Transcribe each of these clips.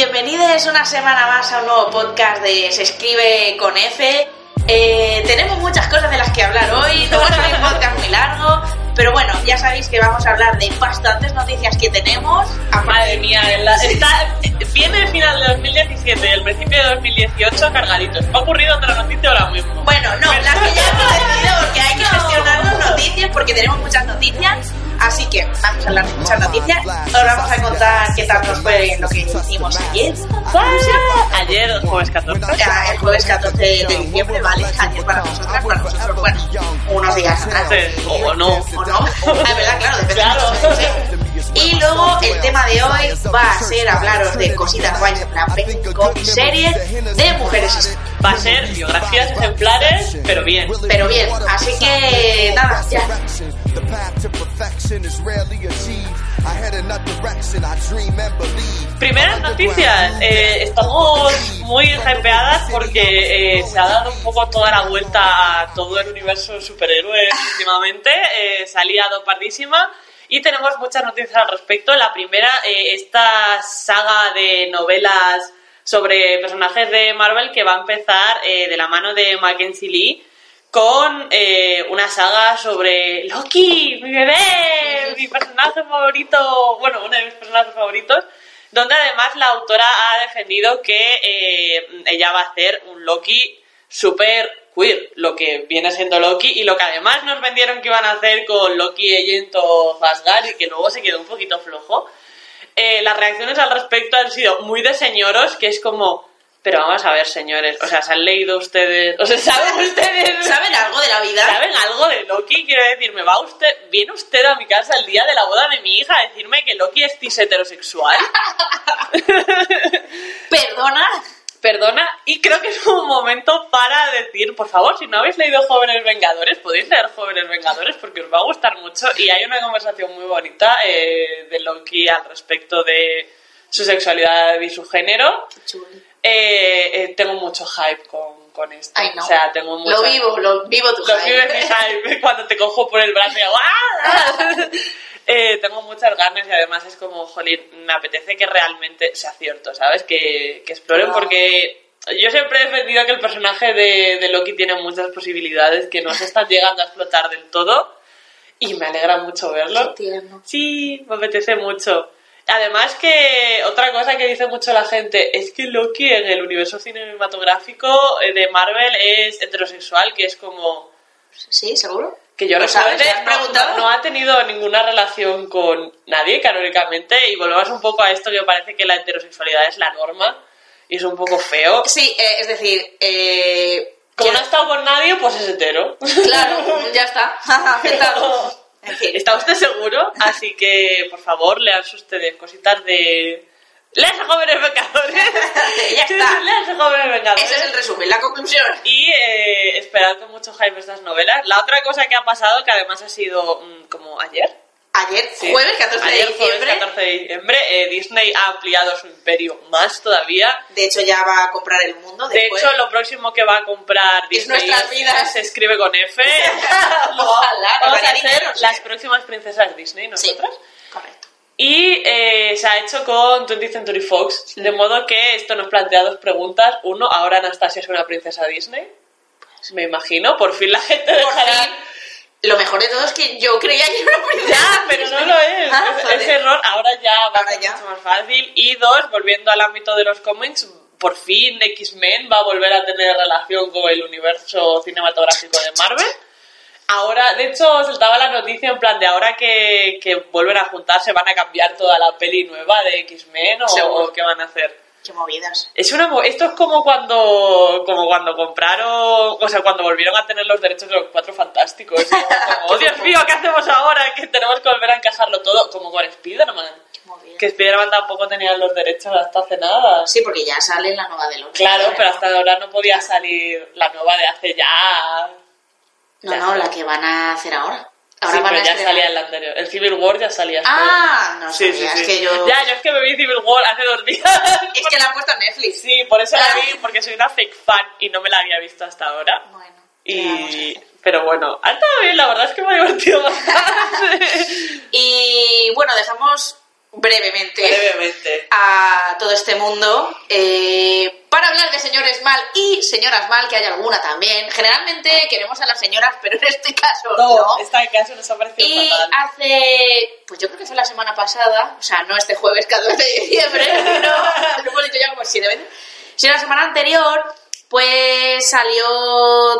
Bienvenidos una semana más a un nuevo podcast de Se escribe con F. Eh, tenemos muchas cosas de las que hablar hoy, no va a ser un podcast muy largo, pero bueno, ya sabéis que vamos a hablar de bastantes noticias que tenemos. Madre mía, la- está, viene el final de 2017 y el principio de 2018 cargaditos. Ha ocurrido otra noticia ahora mismo. Bueno, no, las que ya hemos decidido porque hay que gestionar las noticias porque tenemos muchas noticias. Así que vamos a hablar de muchas noticias. Os vamos a contar qué tal nos fue lo que hicimos ayer. Ayer, el jueves 14. Ya, El jueves 14 de diciembre, ¿vale? Ayer para nosotras, para nosotros, bueno, unos días atrás. Sí, O no. ¿O no? Ah, es verdad, claro, depende Claro. de nosotros, ¿eh? Y luego el tema de hoy va a ser hablaros de cositas guays en plan cómics, series de mujeres. Va a ser biografías ejemplares, pero bien. Pero bien, así que nada, ya. Primeras noticias. Eh, estamos muy hypeadas porque eh, se ha dado un poco toda la vuelta a todo el universo de superhéroes últimamente. Eh, se ha liado pardísima. Y tenemos muchas noticias al respecto. La primera, eh, esta saga de novelas sobre personajes de Marvel que va a empezar eh, de la mano de Mackenzie Lee con eh, una saga sobre Loki, mi bebé, mi personaje favorito, bueno, uno de mis personajes favoritos, donde además la autora ha defendido que eh, ella va a hacer un Loki super queer, lo que viene siendo Loki y lo que además nos vendieron que iban a hacer con Loki Agent of Asgard y que luego se quedó un poquito flojo. Eh, las reacciones al respecto han sido muy de señoros, que es como, pero vamos a ver, señores, o sea, ¿se han leído ustedes? O sea, ¿saben ustedes? ¿Saben algo de la vida? ¿Saben algo de Loki? Quiero decir, ¿me va usted, viene usted a mi casa el día de la boda de mi hija a decirme que Loki es cis heterosexual? Perdona. Perdona, y creo que es un momento para decir, por favor, si no habéis leído Jóvenes Vengadores, podéis leer Jóvenes Vengadores porque os va a gustar mucho y hay una conversación muy bonita eh, de Loki al respecto de su sexualidad y su género. Eh, eh, tengo mucho hype con, con esto. Ay, no. O sea, tengo mucho Lo vivo, lo vivo tu Lo hype. vives mi hype cuando te cojo por el brazo y hago ¡ah! Eh, tengo muchas ganas y además es como, jolín, me apetece que realmente sea cierto, ¿sabes? Que, que exploren porque yo siempre he defendido que el personaje de, de Loki tiene muchas posibilidades que no se están llegando a explotar del todo y me alegra mucho verlo. Sí, me apetece mucho. Además que otra cosa que dice mucho la gente es que Loki en el universo cinematográfico eh, de Marvel es heterosexual, que es como ¿Sí, seguro? Que yo recuerde ¿Le has no, preguntado? no- ha tenido ninguna relación con nadie canónicamente y volvemos un poco a esto que parece que la heterosexualidad es la norma y es un poco feo. Sí, eh, es decir, eh, Como no ha estado con nadie, pues es hetero. claro, ya está, aceptado. En fin. ¿Está usted seguro? Así que, por favor, leanse ustedes cositas de... ¡Leanse jóvenes vengadores! Ya está. ¡Leanse jóvenes vengadores! Ese es el resumen, la conclusión. Y eh, esperad con mucho hype estas novelas. La otra cosa que ha pasado, que además ha sido mm, como ayer, Ayer, Sí. jueves 14 de Ayer, jueves diciembre, 14 de diciembre, eh, Disney ha ampliado su imperio más todavía. de hecho ya va a comprar el mundo De después. hecho, lo próximo que va a comprar Disney nuestras vidas. se escribe con F. Ojalá, Vamos a sí. las próximas princesas Disney, Sí, nosotras. correcto. Y eh, se ha hecho con 20th Century Fox, de modo que esto nos plantea dos preguntas. Uno, ¿ahora Anastasia es una princesa Disney? Me imagino, por fin la gente dejará... fin. Lo mejor de todo es que yo creía que era una princesa. Ya, pero no lo es. Ah, Es-. Ese error ahora ya va Ahora a ser ya. mucho más fácil. Y dos, volviendo al ámbito de los cómics, por fin X-Men va a volver a tener relación con el universo cinematográfico de Marvel. Ahora, de hecho, saltaba la noticia en plan de ahora que, que vuelven a juntarse, van a cambiar toda la peli nueva de X-Men o, Seguro. qué van a hacer. Qué movidas. Es una, esto es como cuando, como cuando compraron, o sea, cuando volvieron a tener los derechos de los cuatro fantásticos. Como, oh Dios mío, ¿qué hacemos ahora? Que tenemos que volver a encajarlo todo, como con Spider-Man. Qué movidas. Que Spider-Man tampoco tenía los derechos hasta hace nada. Sí, porque ya sale la nueva de Loki. Claro, pero hasta ahora no podía salir la nueva de hace ya. No, no, sé. la que van a hacer ahora. Ahora sí, van pero a ya estrenar. salía el anterior. El Civil War ya salía. Ah, no sí, sabía, sí, sí. es que yo... Ya, yo es que me vi Civil War hace dos días. Es que la han puesto en Netflix. Sí, por eso la vi, porque soy una fake fan y no me la había visto hasta ahora. Bueno, ¿qué vamos a Y... Pero bueno, ha estado bien, la verdad es que me ha divertido bastante. Y bueno, dejamos brevemente Brevemente. a a todo este mundo eh, para hablar de señores mal y señoras mal, que hay alguna también. Generalmente queremos a las señoras, pero en este caso no. No, este caso nos ha parecido Y fatal. hace, pues yo creo que fue la semana pasada, o sea, no este jueves 14 de diciembre, no, lo hemos dicho ya como siete veces, sino la semana anterior, pues salió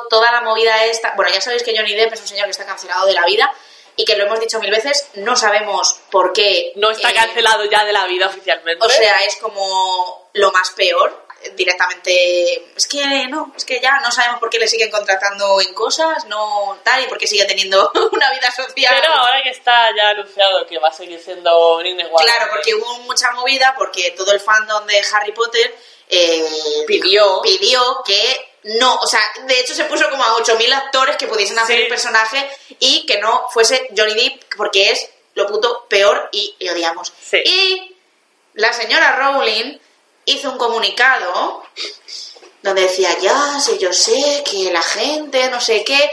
toda la movida esta. Bueno, ya sabéis que Johnny Depp es un señor que está cancelado de la vida y que lo hemos dicho mil veces, no sabemos por qué. No está eh, cancelado ya de la vida oficialmente. O sea, es como lo más peor. Directamente, es que no, es que ya no sabemos por qué le siguen contratando en cosas, no tal, y por qué sigue teniendo una vida social. Pero ahora que está ya anunciado que va a seguir siendo igual. Claro, porque hubo mucha movida, porque todo el fandom de Harry Potter eh, Pidió. pidió que no, o sea, de hecho se puso como a 8.000 actores que pudiesen hacer Sí. el personaje y que no fuese Johnny Depp, porque es lo puto peor y le odiamos. Sí. Y la señora Rowling hizo un comunicado donde decía, ya, sí, yo sé que la gente, no sé qué,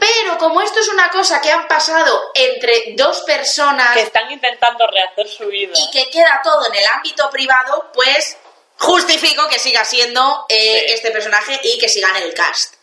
pero como esto es una cosa que han pasado entre dos personas Que están intentando rehacer su vida. y que queda todo en el ámbito privado, pues justifico que siga siendo eh, Sí. este personaje y que siga en el cast.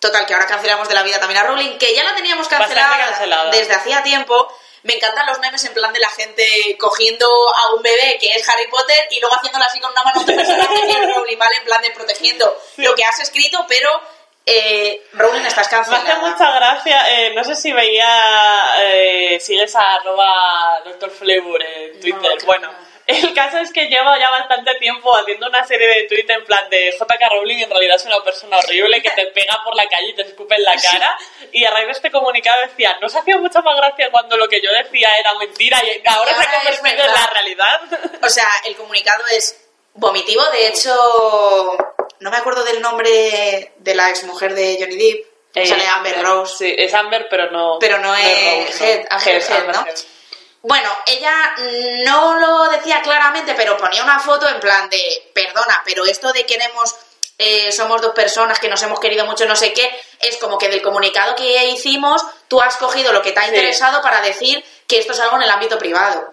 Total, que ahora cancelamos de la vida también a Rowling, que ya la teníamos cancelada. desde hacía tiempo. Me encantan los memes en plan de la gente cogiendo a un bebé que es Harry Potter y luego haciéndolo así con una mano a otro personaje que es Rowling, ¿vale? En plan de protegiendo lo que has escrito, pero eh, Rowling estás Me hace mucha gracia, eh, no sé si veía, eh, sigues a arroba Dr. Flavor en Twitter. bueno, no. El caso es que llevo ya bastante tiempo haciendo una serie de tweets en plan de JK Rowling en realidad es una persona horrible que te pega por la calle y te escupe en la cara. Y a raíz de este comunicado decía, no se hacía mucha más gracia cuando lo que yo decía era mentira y ahora se ha convertido en la realidad. O sea, el comunicado es vomitivo. De hecho, no me acuerdo del nombre de la exmujer de Johnny Depp. Eh, Sale Amber Rose. Sí, es Amber, pero no. Pero no es Rose, Head, Amber Head, ¿no? Bueno, ella no lo decía claramente, pero ponía una foto en plan de, perdona, pero esto de queremos, eh, somos dos personas que nos hemos querido mucho, no sé qué, es como que del comunicado que hicimos, tú has cogido lo que te ha Sí. interesado para decir que esto es algo en el ámbito privado.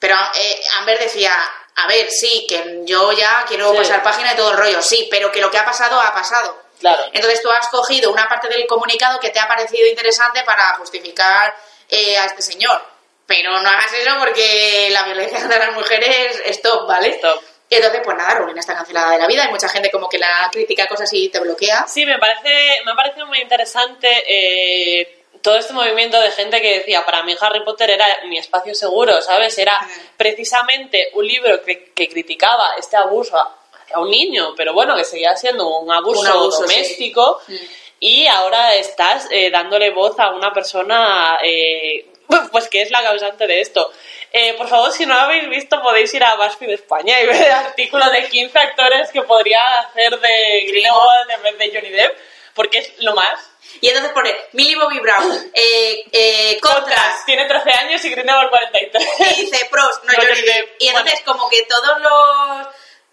Pero eh, Amber decía, a ver, sí, que yo ya quiero Sí. pasar página de todo el rollo, sí, pero que lo que ha pasado ha pasado. Claro. Entonces tú has cogido una parte del comunicado que te ha parecido interesante para justificar eh, a este señor. Pero no hagas eso porque la violencia contra las mujeres es top, ¿vale? Stop. Entonces, pues nada, Rowling está cancelada de la vida. Hay mucha gente como que la critica cosas y te bloquea. Sí, me parece, me ha parecido muy interesante eh, todo este movimiento de gente que decía, para mí Harry Potter era mi espacio seguro, ¿sabes? Era precisamente un libro que, que criticaba este abuso hacia un niño, pero bueno, que seguía siendo un abuso, Un abuso, doméstico. sí. Mm. Y ahora estás eh, dándole voz a una persona eh, pues que es la causante de esto. Eh, por favor, si no lo habéis visto, podéis ir a BuzzFeed España y ver el artículo de 15 actores que podría hacer de Grindelwald en vez de Johnny Depp, porque es lo más. Y entonces pone Millie Bobby Brown, eh, eh, contras, Contras, tiene 13 años y Grindelwald 43. y dice pros, no, No, Johnny Depp. Depp. Y entonces como que todos los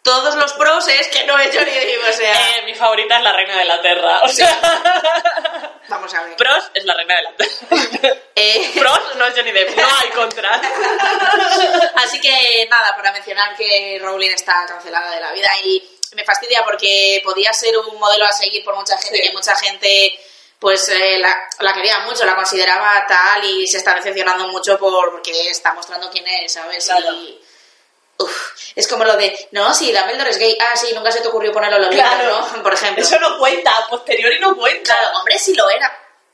todos los pros es que no es Johnny Depp, o sea... Eh, mi favorita es la reina de la Terra. O sea, Vamos a ver. Pros es la reina de la Terra. Eh, Pros no es Johnny Depp, no hay contras. Así que nada, para mencionar que Rowling está cancelada de la vida y me fastidia porque podía ser un modelo a seguir por mucha gente Sí. que mucha gente pues eh, la, la quería mucho, la consideraba tal y se está decepcionando mucho por, porque está mostrando quién es, ¿sabes? Claro. Y, uf, es como lo de, no, sí, Dumbledore es gay, ah, sí, nunca se te ocurrió ponerlo en los libros, ¿no? Por ejemplo. Eso no cuenta, a posteriori no cuenta. Claro, hombre, sí lo era.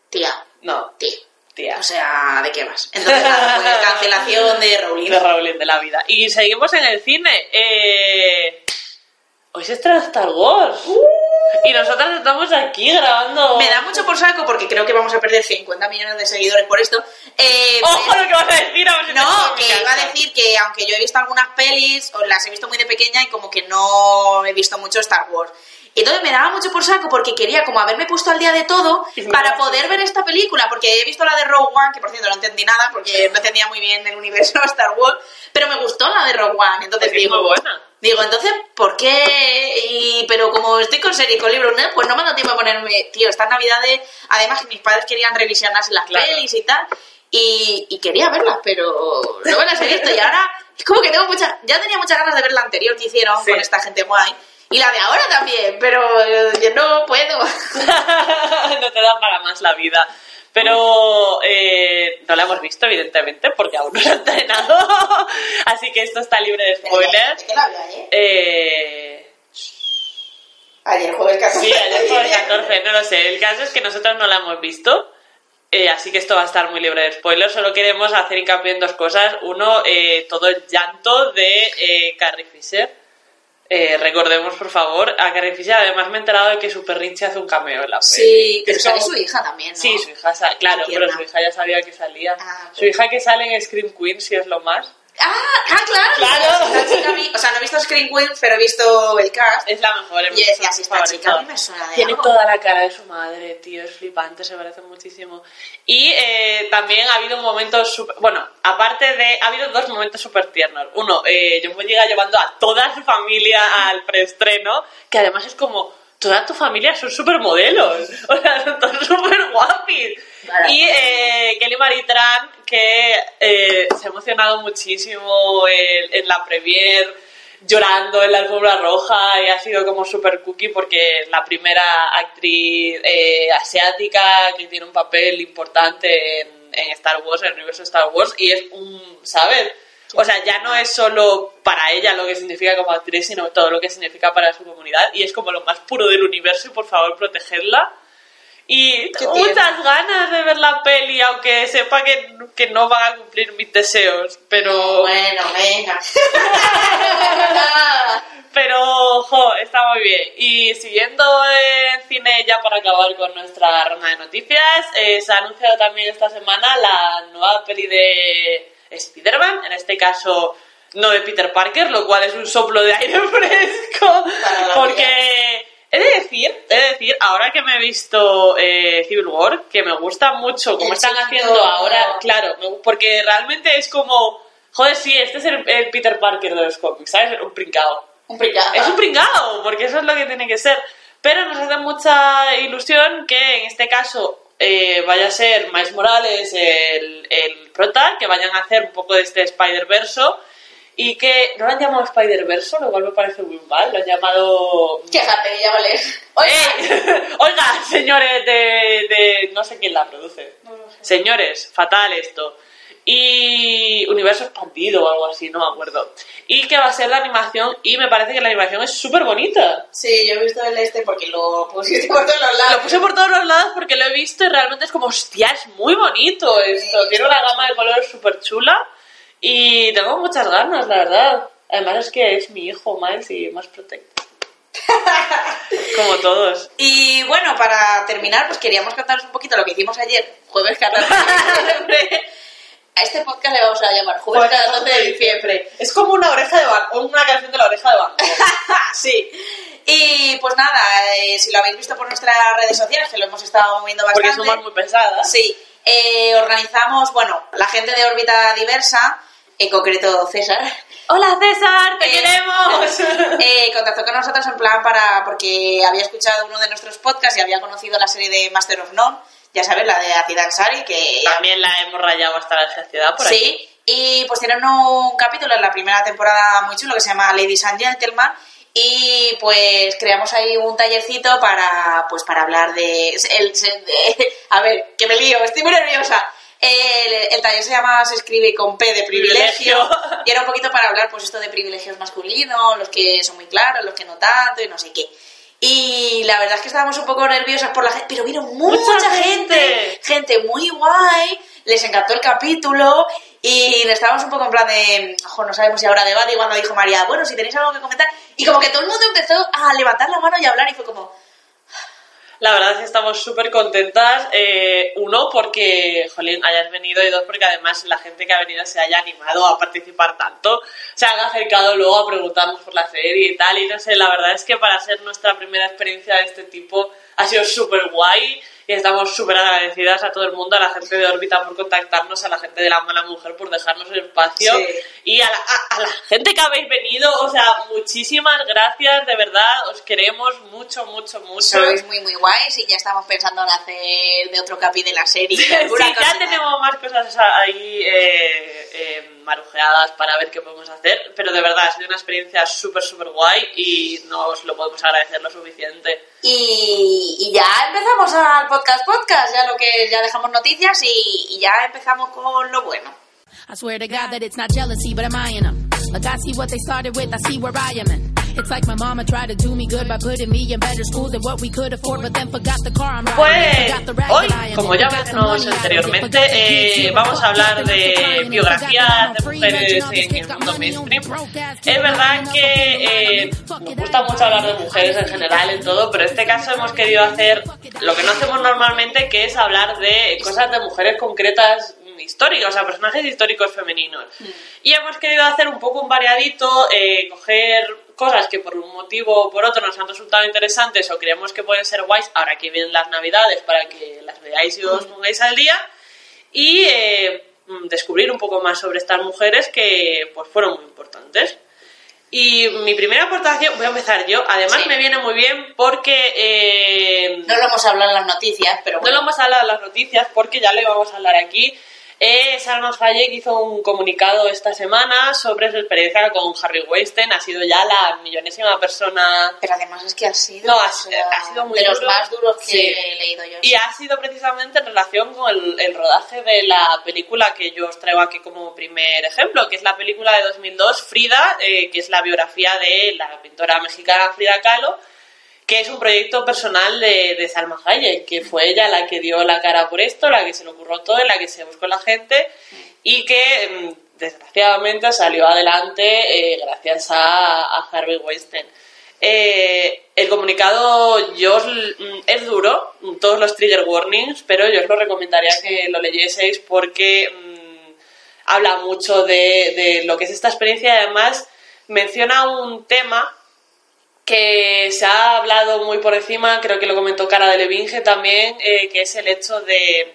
Tía, No, tía. tía. O sea, ¿de qué vas? Entonces, nada, pues cancelación de Rowling. de Rowling de la vida. Y seguimos en el cine. Eh... Hoy se estrena Star Wars. Y nosotras estamos aquí grabando. Me da mucho por saco porque creo que vamos a perder 50 millones de seguidores por esto. Eh, ¡Ojo lo que vas a decir! A ver si no, aunque yo he visto algunas pelis, o las he visto muy de pequeña y como que no he visto mucho Star Wars. Y entonces me daba mucho por saco porque quería como haberme puesto al día de todo para poder ver esta película, porque he visto la de Rogue One, que por cierto no entendí nada porque no entendía muy bien el universo de Star Wars, pero me gustó la de Rogue One, entonces Porque es digo, muy buena. Digo, entonces, ¿por qué? Y, pero como estoy con serie y con libros, ¿no? pues no me ha dado tiempo a ponerme, tío, estas navidades, además que mis padres querían revisionarse las Claro. pelis y tal, y, y quería verlas, pero no me las he visto. Y ahora Es como que tengo muchas... Ya tenía muchas ganas de ver la anterior que hicieron Sí. con esta gente guay. Y la de ahora también, pero eh, yo no puedo. no te da para más la vida. Pero eh, no la hemos visto, evidentemente, porque aún no la ha entrenado. Así que esto está libre de spoilers. ¿De qué la vi ayer? Eh, Ayer jueves 14. sí, ayer fue el 14, no lo sé. El caso es que nosotros no la hemos visto. Eh, así que esto va a estar muy libre de spoilers. Solo queremos hacer hincapié en dos cosas. Uno, eh, todo el llanto de eh, Carrie Fisher. Eh, recordemos, por favor, a Carrie Fisher. Además, me he enterado de que su perrinche hace un cameo en la peli. Sí, pero sale su hija también, ¿no? Sí, su hija, claro, pero su hija ya sabía que salía. Ah, Su hija que sale en Scream Queen, si es lo más. Ah, ah, claro. Claro. Esta chica o sea, no he visto Screen Queen, pero he visto el cast. Es la mejor. Y decía, si esta chica a mí me suena de Tiene algo. toda la cara de su madre, tío, es flipante, se parece muchísimo. Y eh, también ha habido momentos, super- bueno, aparte de, ha habido dos momentos súper tiernos. Uno, eh, John Boyega llevando a toda su familia al preestreno, que además es como, toda tu familia son súper modelos, o sea, son todos súper guapis. Y eh, Kelly Maritran, que eh, se ha emocionado muchísimo en, en la premier, llorando en la alfombra roja y ha sido como súper cookie porque es la primera actriz eh, asiática que tiene un papel importante en, en Star Wars, en el universo Star Wars y es un, ¿sabes? O sea, ya no es solo para ella lo que significa como actriz, sino todo lo que significa para su comunidad y es como lo más puro del universo y por favor protegerla. Y tengo muchas ganas de ver la peli, aunque sepa que, que no van a cumplir mis deseos, pero... Bueno, venga. Pero, jo, está muy bien. Y siguiendo en cine, ya para acabar con nuestra ronda de noticias, eh, se ha anunciado también esta semana la nueva peli de Spider-Man, en este caso no de Peter Parker, lo cual es un soplo de aire fresco, porque... He de decir, he de decir, ahora que me he visto eh, Civil War, que me gusta mucho cómo El están haciendo ahora, claro, porque realmente es como, joder, sí, este es el, el Peter Parker de los cómics, ¿sabes? Un pringao. Un pringado. Es un pringao, porque eso es lo que tiene que ser. Pero nos hace mucha ilusión que en este caso eh, vaya a ser Miles Morales el, el prota, que vayan a hacer un poco de este Spider-Verso y que no lo han llamado Spider-Verso, lo cual me parece muy mal, lo han llamado... Quéjate, que. Oye, ¡Ey! Oiga, señores de, de... no sé quién la produce. Señores, fatal esto. Y universo expandido o algo así, no me acuerdo. Y que va a ser la animación y me parece que la animación es súper bonita. Sí, yo he visto el este porque lo pusiste por todos los lados. Lo puse por todos los lados porque lo he visto y realmente es como, hostia, es muy bonito esto. Sí, Tiene una gama de colores súper chula y tengo muchas ganas, la verdad. Además es que es mi hijo Miles y más protector. como todos. Y bueno, para terminar, pues queríamos contaros un poquito lo que hicimos ayer, jueves 14 de diciembre. A este podcast le vamos a llamar Jueves 14 de diciembre. Es como una oreja de Van una canción de la oreja de Van sí. Y pues nada, eh, si lo habéis visto por nuestras redes sociales, que lo hemos estado moviendo bastante. Porque somos muy pesadas. Sí, eh, organizamos, bueno, la gente de órbita diversa, en concreto César, Hola César, te Eh, queremos. eh, contactó con nosotros en plan para porque había escuchado uno de nuestros podcasts y había conocido la serie de Master of None, ya sabes, la de Aziz Ansari, que También la hemos rayado hasta la saciedad por aquí. sí, y pues tienen un capítulo en la primera temporada muy chulo que se llama Ladies and Gentlemen y pues creamos ahí un tallercito para pues para hablar de, el- de- a ver, que me lío, estoy muy nerviosa. El, el taller se llama Se escribe con P de privilegio, Privilegio. y era un poquito para hablar pues esto de privilegios masculinos, los que son muy claros, los que no tanto y no sé qué. Y la verdad es que estábamos un poco nerviosas por la gente, pero vino mucha, Mucha gente, gente. gente muy guay, les encantó el capítulo y estábamos un poco en plan de, ojo, no sabemos si habrá debate y cuando dijo María, bueno, si tenéis algo que comentar, y como que todo el mundo empezó a levantar la mano y a hablar y fue como, La verdad es que estamos súper contentas. eh, uno, porque, jolín, hayas venido y dos, porque además la gente que ha venido se haya animado a participar tanto. Se han acercado luego a preguntarnos por la serie y tal. Y no sé, la verdad es que para ser nuestra primera experiencia de este tipo ha sido súper guay. Y estamos súper agradecidas a todo el mundo, a la gente de órbita por contactarnos, a la gente de la mala mujer por dejarnos el espacio. Sí. Y a la, a- a la gente que habéis venido, o sea, muchísimas gracias, de verdad, os queremos mucho, mucho, mucho. sois muy muy guays y ya estamos pensando en hacer de otro capi de la serie. Sí, ya tenemos más cosas ahí eh, eh, dar ojeadas para ver qué podemos hacer, pero de verdad ha sido una experiencia súper, súper guay y no os lo podemos agradecer lo suficiente. Y, y ya empezamos al podcast podcast, ya lo que ya dejamos noticias y, y ya empezamos con lo bueno. I swear to God that it's not jealousy, but I'm eyeing them. Like I see what they started with, I see where I am in. It's like my mama tried to do me good by putting me in better school than what we could afford, but then forgot the car I'm riding, Pues hoy, como ya mencionamos anteriormente, eh, vamos a hablar de biografías de mujeres en el mundo mainstream. Es verdad que eh, nos gusta mucho hablar de mujeres en general en todo, pero en este caso hemos querido hacer lo que no hacemos normalmente, que es hablar de cosas de mujeres concretas históricas, o sea, personajes históricos femeninos. Y hemos querido hacer un poco un variadito, eh, coger cosas que por un motivo o por otro nos han resultado interesantes o creemos que pueden ser guays ahora que vienen las navidades para que las veáis y os pongáis al día y eh, mm, descubrir un poco más sobre estas mujeres que pues fueron muy importantes. Y mi primera aportación, voy a empezar yo, además Sí. me viene muy bien porque eh, No lo hemos hablado en las noticias, pero no bueno. lo hemos hablado en las noticias porque ya lo íbamos a hablar aquí. Eh, Salma Hayek hizo un comunicado esta semana sobre su experiencia con Harry Weinstein. Ha sido ya la millonésima persona Pero además es que ha sido, No, ha- o sea, ha sido muy de los más duros que Sí. he leído yo. y ha sido precisamente en relación con el, el rodaje de la película que yo os traigo aquí como primer ejemplo, que es la película de 2002, Frida, eh, que es la biografía de la pintora mexicana Frida Kahlo, que es un proyecto personal de, de Salma Hayek, que fue ella la que dio la cara por esto, la que se le ocurrió todo, la que se buscó la gente y que mm, desgraciadamente salió adelante eh, gracias a, a Harvey Weinstein. Eh, el comunicado yo os- mm, es duro, mm, todos los trigger warnings, pero yo os lo recomendaría que lo leyeseis porque mm, habla mucho de, de lo que es esta experiencia y además menciona un tema que se ha hablado muy por encima, creo que lo comentó Cara de Levinge también, eh, que es el hecho de...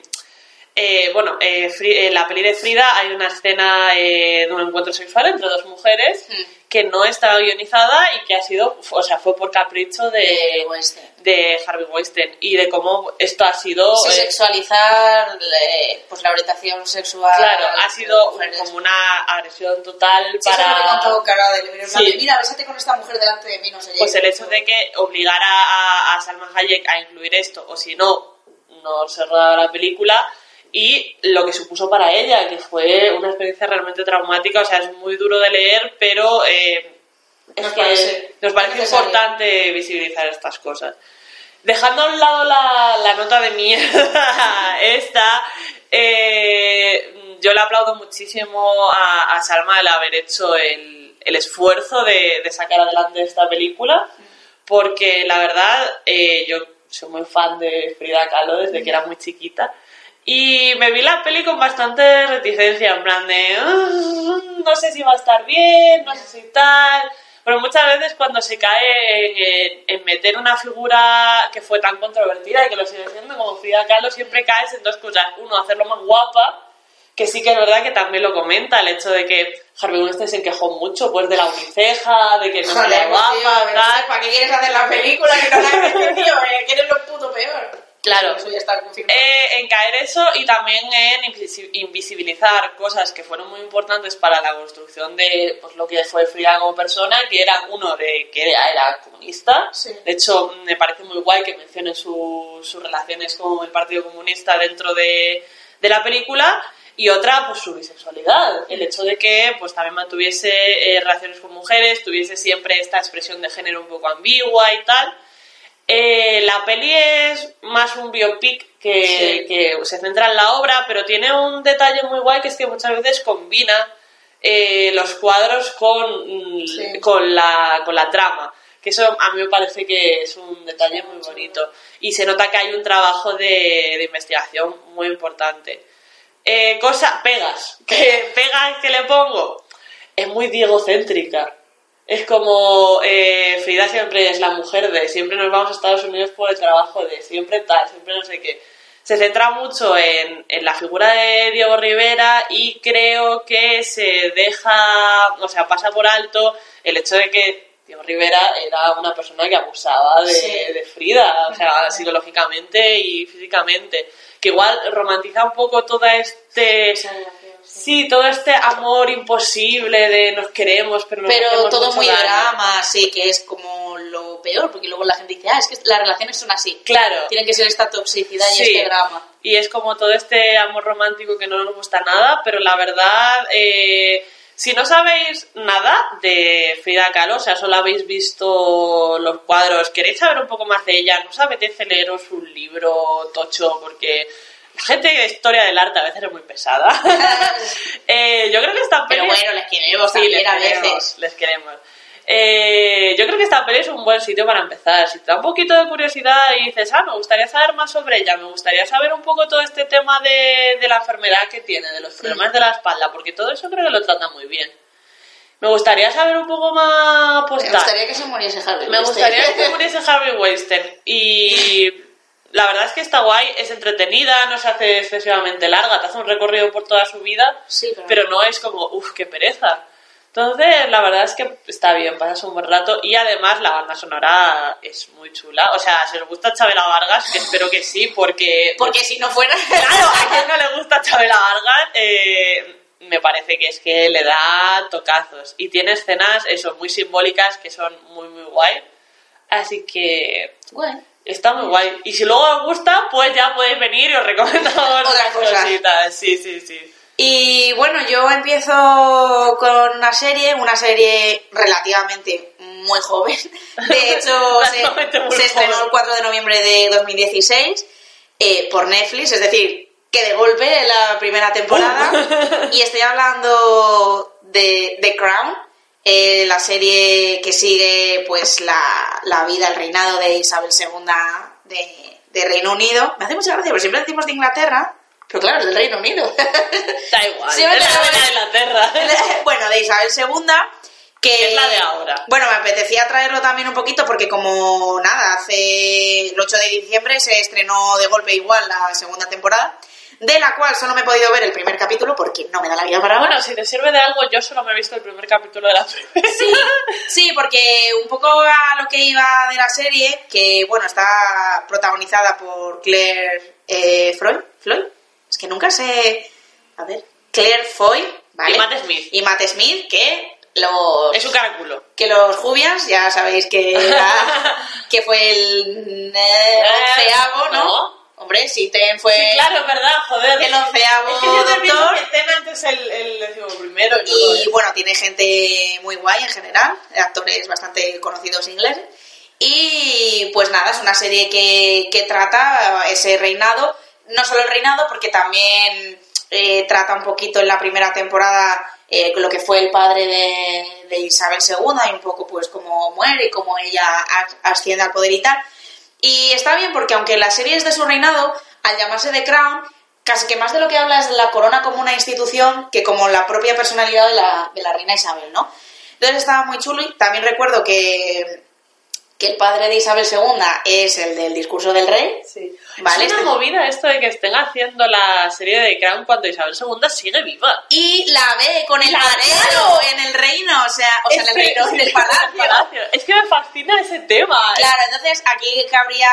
eh, bueno, eh, Fri- en la peli de Frida hay una escena eh, de un encuentro sexual entre dos mujeres Mm. que no estaba guionizada y que ha sido, o sea, fue por capricho de, de Weinstein. de Harvey Weinstein y de cómo esto ha sido... Sí, eh, sexualizar eh, pues la orientación sexual. claro, ha sido como una agresión total Sí, para... contó cara de Sí. Mira, bésate con esta mujer delante de mí, no sé. Pues el hecho de que obligara a, a Salma Hayek a incluir esto, o si no, no se rodaba la película, y lo que supuso para ella, que fue una experiencia realmente traumática, o sea, es muy duro de leer, pero eh, es Nos que parece nos parece necesario. importante visibilizar estas cosas. Dejando a un lado la, la nota de mierda esta, eh, yo le aplaudo muchísimo a, a Salma el haber hecho el, el esfuerzo de, de sacar adelante esta película, porque la verdad eh, yo soy muy fan de Frida Kahlo desde que era muy chiquita. Y me vi la peli con bastante reticencia, en plan de, "Ah, no sé si va a estar bien, no sé si tal. Pero muchas veces cuando se cae en, en- en meter una figura que fue tan controvertida y que lo sigue siendo como Frida Kahlo, siempre caes en dos cosas. Uno, hacerlo más guapa, que sí que es verdad que también lo comenta, el hecho de que Harvey Weinstein se quejó mucho pues de la uniceja, de que no pues, guapa, tío, tal. ¿Para qué quieres hacer la película que no la has hecho, tío? Eh, Que eres lo puto peor. Claro. Eso ya está confirmado. Eh, en caer eso y también en invisi- invisibilizar cosas que fueron muy importantes para la construcción de pues, lo que fue Frida como persona, que era uno de que era, era comunista. Sí. De hecho, me parece muy guay que mencione su- sus relaciones con el Partido Comunista dentro de, de la película. Y otra, pues su bisexualidad. El hecho de que pues también mantuviese eh, relaciones con mujeres, tuviese siempre esta expresión de género un poco ambigua y tal. Eh, la peli es más un biopic que, Sí. que se centra en la obra, pero tiene un detalle muy guay que es que muchas veces combina eh, los cuadros con, Sí. con, la, con la trama. Que eso a mí me parece que es un detalle muy bonito. Y se nota que hay un trabajo de, de investigación muy importante. Eh, cosa, pegas. ¿Qué pegas que le pongo? Es muy diegocéntrica. Es como eh, Frida siempre es la mujer de siempre nos vamos a Estados Unidos por el trabajo de siempre tal, siempre no sé qué. Se centra mucho en, en la figura de Diego Rivera y creo que se deja, o sea, pasa por alto el hecho de que Diego Rivera era una persona que abusaba de, Sí. de Frida, o sea, psicológicamente y físicamente. Que igual romantiza un poco toda este relación. Sí, todo este amor imposible de nos queremos, pero nos Pero hacemos todo mucho muy daño. drama, sí, que es como lo peor, porque luego la gente dice, ah, es que las relaciones son así. Claro. Tienen que ser esta toxicidad y Sí. este drama. Y es como todo este amor romántico que no nos gusta nada, pero la verdad, eh, si no sabéis nada de Frida Kahlo, o sea, solo habéis visto los cuadros, queréis saber un poco más de ella, no os apetece leeros un libro tocho, porque gente de historia del arte a veces es muy pesada. Eh, yo creo que esta Pero peli- bueno, les queremos Sí, también les a queremos, veces. Les queremos. Eh, yo creo que esta peli es un buen sitio para empezar. Si te da un poquito de curiosidad y dices, ah, me gustaría saber más sobre ella, me gustaría saber un poco todo este tema de, de la enfermedad que tiene, de los problemas de la espalda, porque todo eso creo que lo trata muy bien. Me gustaría saber un poco más. Pues, Me gustaría que se muriese Harvey. Me Weinstein. gustaría que muriese Harvey Weinstein. Y la verdad es que está guay, es entretenida, no se hace excesivamente larga, te hace un recorrido por toda su vida, Sí, pero- pero no es como, uff, qué pereza. Entonces, la verdad es que está bien, pasas un buen rato y además la banda sonora es muy chula. O sea, si os gusta Chabela Vargas, que espero que sí, porque... Porque si no fuera... Claro, a quien no le gusta Chabela Vargas, eh, me parece que es que le da tocazos. Y tiene escenas, eso, muy simbólicas que son muy, muy guay. Así que Bueno, está muy guay. Y si luego os gusta, pues ya podéis venir y os recomendamos Otras cositas. Sí, sí, sí. Y bueno, yo empiezo con una serie, una serie relativamente muy joven. De hecho, se, estrenó el 4 de noviembre de 2016 eh, por Netflix, es decir, que de golpe en la primera temporada. y estoy hablando de The Crown, eh, la serie que sigue pues la, la vida, el reinado de Isabel II de, de Reino Unido. Me hace mucha gracia, porque siempre decimos de Inglaterra, pero claro, es del Reino Unido. Da igual. Sí, es la de Inglaterra. bueno, de Isabel II, que Es la de ahora. Bueno, me apetecía traerlo también un poquito porque como nada, hace el 8 de diciembre se estrenó de golpe igual la segunda temporada, de la cual solo me he podido ver el primer capítulo porque no me da la vida para ahora. Bueno, si te sirve de algo, yo solo me he visto el primer capítulo de la primera. Sí, sí, porque un poco a lo que iba de la serie, que bueno, está protagonizada por Claire eh, Floyd, Floyd, es que nunca sé, a ver, Claire Foy, ¿vale? Y Matt Smith. Y Matt Smith, que los Es un caraculo. que los Jubians, ya sabéis que era- que fue el eh, onceavo, ¿no? no. Hombre, sí, Ten fue Sí, claro, es verdad, joder. el onceavo Es que yo doctor. que Ten antes el, el décimo primero. y es. bueno, tiene gente muy guay en general, actores bastante conocidos ingleses. Y pues nada, es una serie que, que trata ese reinado, no solo el reinado, porque también eh, trata un poquito en la primera temporada eh, lo que fue el padre de, de Isabel II y un poco pues cómo muere y cómo ella asciende al poder y tal. Y está bien porque aunque la serie es de su reinado, al llamarse The Crown, casi que más de lo que habla es de la corona como una institución que como la propia personalidad de la, de la reina Isabel, ¿no? Entonces estaba muy chulo y también recuerdo que, que el padre de Isabel II es el del discurso del rey. Sí. Vale, es una este- movida esto de que estén haciendo la serie de Crown cuando Isabel II sigue viva. Y la ve con el veo. en el reino, o sea, o sea, en el Este- reino, en el palacio. Es que me fascina ese tema. Claro, entonces aquí cabría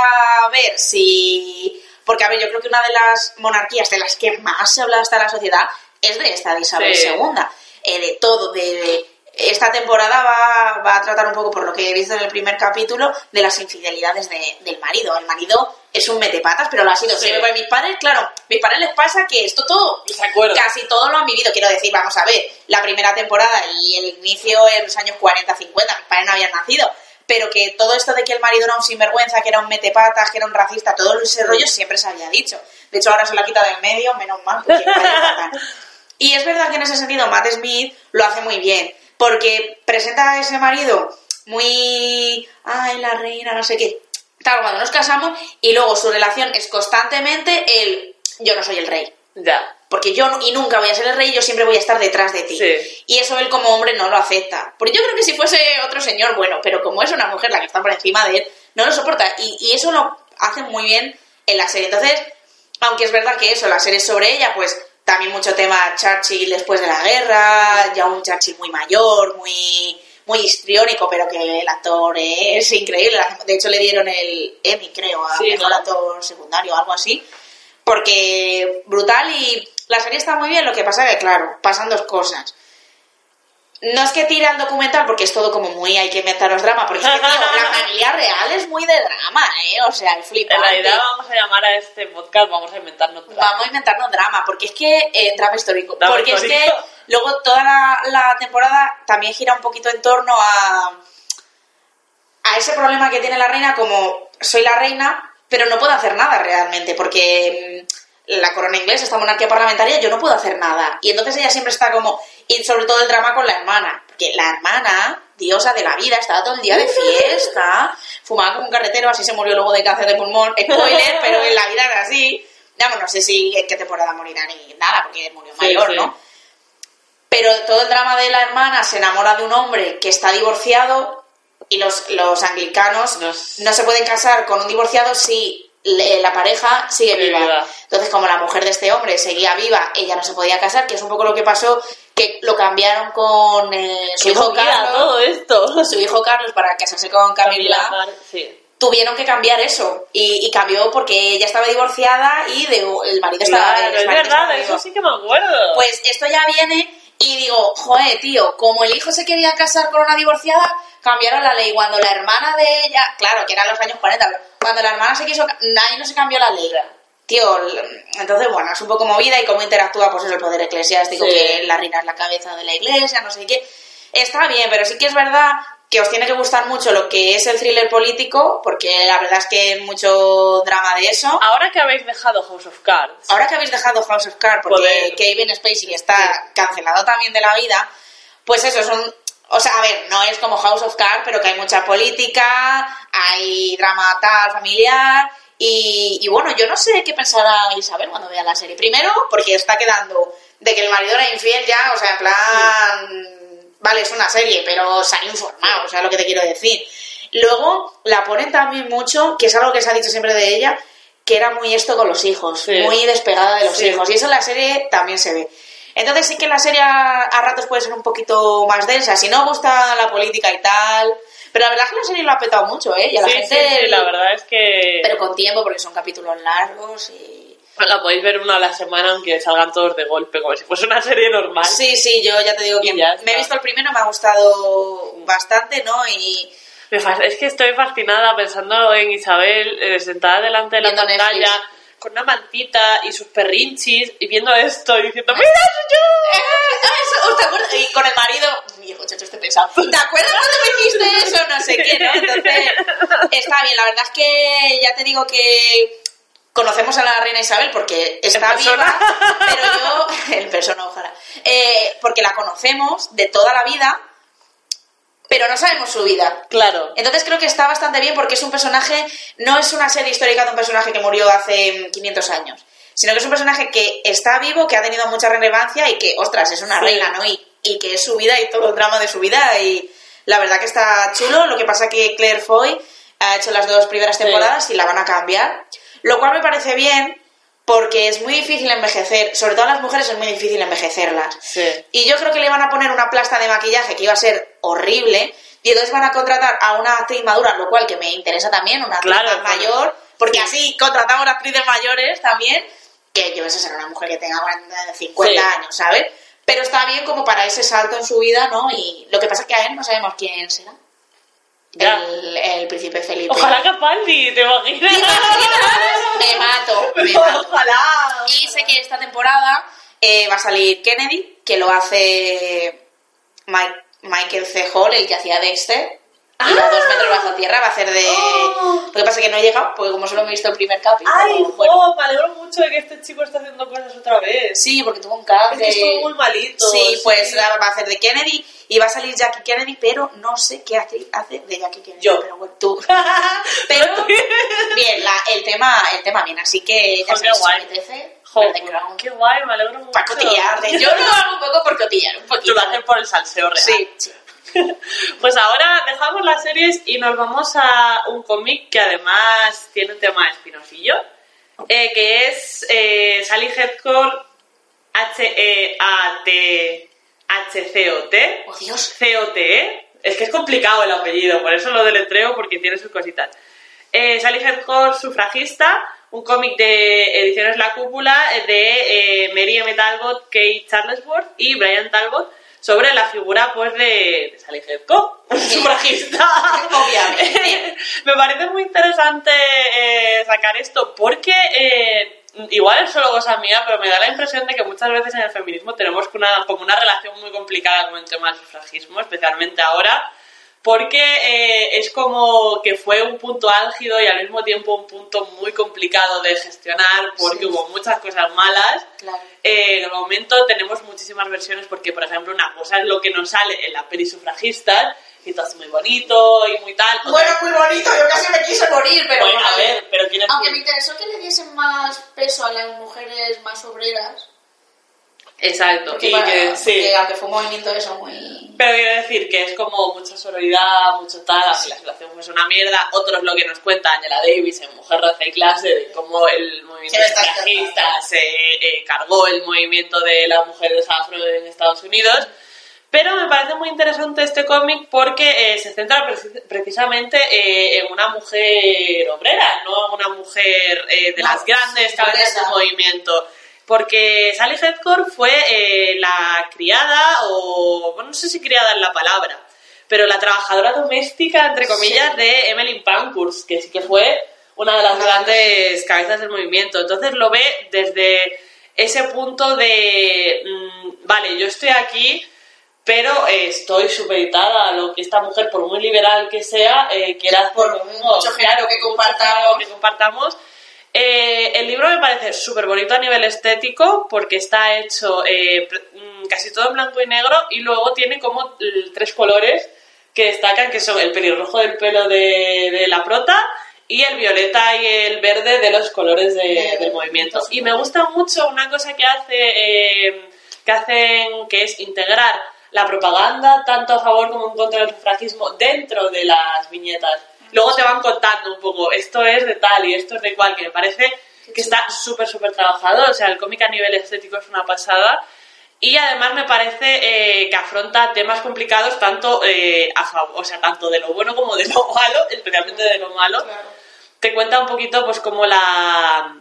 ver si... Porque, a ver, yo creo que una de las monarquías de las que más se habla hasta la sociedad es de esta, de Isabel Sí. II. Eh, de todo, de... de- esta temporada va, va a tratar un poco, por lo que he visto en el primer capítulo, de las infidelidades de- del marido. El marido es un metepatas, pero lo ha sido Sí. siempre. Mis padres, claro, mis padres les pasa que esto todo, casi todo lo han vivido. Quiero decir, vamos a ver, la primera temporada y el inicio en los años 40, 50, mis padres no habían nacido. Pero que todo esto de que el marido era un sinvergüenza, que era un metepatas, que era un racista, todo ese rollo siempre se había dicho. De hecho, ahora se lo ha quitado del medio, menos mal, porque. Y es verdad que en ese sentido Matt Smith lo hace muy bien, porque presenta a ese marido muy, ay, la reina, no sé qué, tal, cuando nos casamos, y luego su relación es constantemente el, yo no soy el rey, Ya. porque yo no- y nunca voy a ser el rey, yo siempre voy a estar detrás de ti. Sí. Y eso él como hombre no lo acepta. Porque yo creo que si fuese otro señor, bueno, pero como es una mujer la que está por encima de él, no lo soporta. Y, y eso lo hace muy bien en la serie. Entonces, aunque es verdad que eso, la serie es sobre ella, pues también mucho tema Churchill después de la guerra, ya un Churchill muy mayor, muy muy histriónico, pero que el actor es increíble. De hecho, le dieron el Emmy, creo, a Sí, actor secundario o algo así porque brutal y La serie está muy bien, lo que pasa que, claro, pasan dos cosas. No es que tire al documental, porque es todo como muy, hay que inventaros drama, porque es que, tío, la familia real es muy de drama, ¿eh? O sea, el En flipante. realidad vamos a llamar a este podcast, vamos a inventarnos drama. Vamos a inventarnos drama, porque es que eh, drama histórico. Drama porque es que luego toda la, la temporada también gira un poquito en torno a, a ese problema que tiene la reina, como soy la reina, pero no puedo hacer nada realmente, porque mm, la corona inglesa, esta monarquía parlamentaria, yo no puedo hacer nada. Y entonces ella siempre está como, y sobre todo el drama con la hermana, porque la hermana, diosa de la vida, estaba todo el día de fiesta, fumaba como un carretero, así se murió luego de cáncer de pulmón, spoiler, pero en la vida era así. Vamos, no sé si en qué temporada morirá ni nada, porque murió mayor, sí. ¿no? Pero todo el drama de la hermana se enamora de un hombre que está divorciado y los, los anglicanos Nos- no se pueden casar con un divorciado si la pareja sigue viva. viva. Entonces, como la mujer de este hombre seguía viva, ella no se podía casar, que es un poco lo que pasó, que lo cambiaron con eh, su hijo Carlos. todo esto. Su hijo Carlos para casarse con Camila Camila, sí. tuvieron que cambiar eso y, y cambió porque ella estaba divorciada y de, el marido estaba Claro, el es marido verdad, estaba eso sí que me acuerdo. Pues esto ya viene y digo, joder, tío, como el hijo se quería casar con una divorciada, cambiaron la ley. Cuando la hermana de ella, claro, que eran los años 40, pero cuando la hermana se quiso, nadie no se cambió la ley. Tío, entonces, bueno, es un poco movida y cómo interactúa pues eso, el poder eclesiástico, Sí. que la reina es la cabeza de la iglesia, no sé qué. Está bien, pero sí que es verdad que os tiene que gustar mucho lo que es el thriller político, porque la verdad es que hay mucho drama de eso. Ahora que habéis dejado House of Cards, Ahora que habéis dejado House of Cards, porque. Kevin Spacey está cancelado también de la vida, pues eso, son... O sea, a ver, no es como House of Cards, pero que hay mucha política, hay drama tal, familiar, y, y bueno, yo no sé qué pensará Isabel cuando vea la serie. Primero, porque está quedando de que el marido era infiel ya, o sea, en plan... Vale, es una serie, pero se han informado, o sea, lo que te quiero decir. Luego, la ponen también mucho, que es algo que se ha dicho siempre de ella, que era muy esto con los hijos, Sí. muy despegada de los Sí. hijos. Y eso en la serie también se ve. Entonces sí que la serie a, a ratos puede ser un poquito más densa, si no gusta la política y tal. Pero la verdad es que la serie lo ha petado mucho, ¿eh? Y a la sí, gente... sí, sí, la verdad es que Pero con tiempo, porque son capítulos largos y... la podéis ver una a la semana aunque salgan todos de golpe, como si fuese una serie normal. Sí, sí, yo ya te digo que me he visto el primero, me ha gustado bastante, ¿no? Y es que estoy fascinada pensando en Isabel eh, sentada delante de la Viendo pantalla Netflix. con una mantita y sus perrinchis y viendo esto y diciendo ¡Mira, soy yo! Eso, ¿te acuerdas? Y con el marido, mi hijo chacho, este pesado. ¿Te acuerdas cuando me hiciste eso? No sé qué, ¿no? Entonces, está bien. La verdad es que ya te digo que conocemos a la reina Isabel porque está viva, pero yo, en persona, ojalá, Eh, porque la conocemos de toda la vida, pero no sabemos su vida. Claro. Entonces creo que está bastante bien porque es un personaje, no es una serie histórica de un personaje que murió hace mm, 500 años, sino que es un personaje que está vivo, que ha tenido mucha relevancia y que, ostras, es una Sí. reina, ¿no? Y, y que es su vida y todo el drama de su vida y la verdad que está chulo, lo que pasa que Claire Foy ha hecho las dos primeras Sí. temporadas y la van a cambiar, lo cual me parece bien porque es muy difícil envejecer, sobre todo a las mujeres es muy difícil envejecerlas. Sí. Y yo creo que le iban a poner una plasta de maquillaje que iba a ser horrible. Y entonces van a contratar a una actriz madura, lo cual que me interesa también, una actriz Claro, más porque- mayor, porque así contratamos a actrices mayores también, que yo sé ser una mujer que tenga 40, 50 Sí. años, ¿sabes? Pero está bien como para ese salto en su vida, ¿no? Y lo que pasa es que a él no sabemos quién será. Ya. El, el príncipe Felipe. Ojalá que Paldi, ¿te imaginas? ¿Te imaginas? Me mato, me mato. Ojalá. Y sé que esta temporada eh, va a salir Kennedy, que lo hace Mike- Michael C. Hall, el que hacía Dexter. Va dos metros bajo tierra, va a hacer de... Oh. Lo que pasa es que no he llegado, porque como solo me he visto el primer capítulo... Ay, bueno, jo, me alegro mucho de que este chico esté haciendo cosas otra vez. Sí, porque tuvo un Es cáncer. que estuvo muy malito. Sí, pues va a hacer de Kennedy y va a salir Jackie Kennedy, pero no sé qué hace de Jackie Kennedy. Yo. Pero bueno, tú. Pero bien, la, el tema el tema bien, así que ya sabes, guay. qué guay, me alegro mucho. Para cotillar. Yo lo hago un poco por cotillar, un Tú poquito. lo haces por el salseo real. Sí, sí. Pues ahora dejamos las series y nos vamos a un cómic que además tiene un tema espinosillo, eh, que es eh, Sally Headcore H-E-A-T-H-C-O-T. Oh, Dios. C-O-T-E. Es que es complicado el apellido, por eso lo deletreo, porque tiene sus cositas. Eh, Sally Headcore, sufragista, un cómic de Ediciones La Cúpula de eh, Mary M. Talbot, Kate Charlesworth y Brian Talbot sobre la figura pues de, de Sally Hedco, sufragista. Obviamente. Me parece muy interesante eh, sacar esto porque eh, igual es solo cosa mía, pero me da la impresión de que muchas veces en el feminismo tenemos una, como una relación muy complicada con el tema del sufragismo, especialmente ahora porque eh, es como que fue un punto álgido y al mismo tiempo un punto muy complicado de gestionar porque hubo muchas cosas malas. Claro. Eh, en el momento tenemos muchísimas versiones porque, por ejemplo, una cosa es lo que nos sale en la peli sufragistas y todo es muy bonito y muy tal. Bueno, muy bonito, yo casi me quise morir, pero Bueno, a ver, pero ¿quién es Aunque me interesó que le diesen más peso a las mujeres más obreras. Exacto. Porque, Y para- que, sí. porque aunque fue un movimiento eso muy... Pero quiero decir que es como mucha sororidad, mucho tal, aunque la situación fuese una mierda. Otros lo que nos cuenta Angela Davis en Mujer, Raza y Clase, de cómo el movimiento ¿Qué me estás sufragista se eh, cargó el movimiento de las mujeres afro en Estados Unidos. Pero me parece muy interesante este cómic porque eh, se centra preci- precisamente eh, en una mujer obrera, no una mujer eh, de No, las grandes cabezas del movimiento. Porque Sally Hedcore fue eh, la criada, o bueno, no sé si criada es la palabra, pero la trabajadora doméstica, entre comillas, de Emmeline Pankhurst, que sí que fue una de las grandes cabezas del movimiento. Entonces lo ve desde ese punto de, mm, vale, yo estoy aquí, pero eh, estoy supeditada a lo que esta mujer, por muy liberal que sea, eh, quiera Por mucho género que compartamos. que compartamos. Eh, el libro me parece súper bonito a nivel estético porque está hecho eh, mm, casi todo en blanco y negro y luego tiene como tres colores que destacan que son el pelirrojo del pelo de, de la prota y el violeta y el verde de los colores de- De- del movimiento. Y me gusta mucho una cosa que hace eh, que hacen que es integrar la propaganda tanto a favor como en contra del sufragismo dentro de las viñetas. Luego te van contando un poco, esto es de tal y esto es de cual, que me parece que está súper, súper trabajado. O sea, el cómic a nivel estético es una pasada. Y además me parece eh, que afronta temas complicados tanto eh, a favor, o sea, tanto de lo bueno como de lo malo, especialmente de lo malo. Te cuenta un poquito pues como la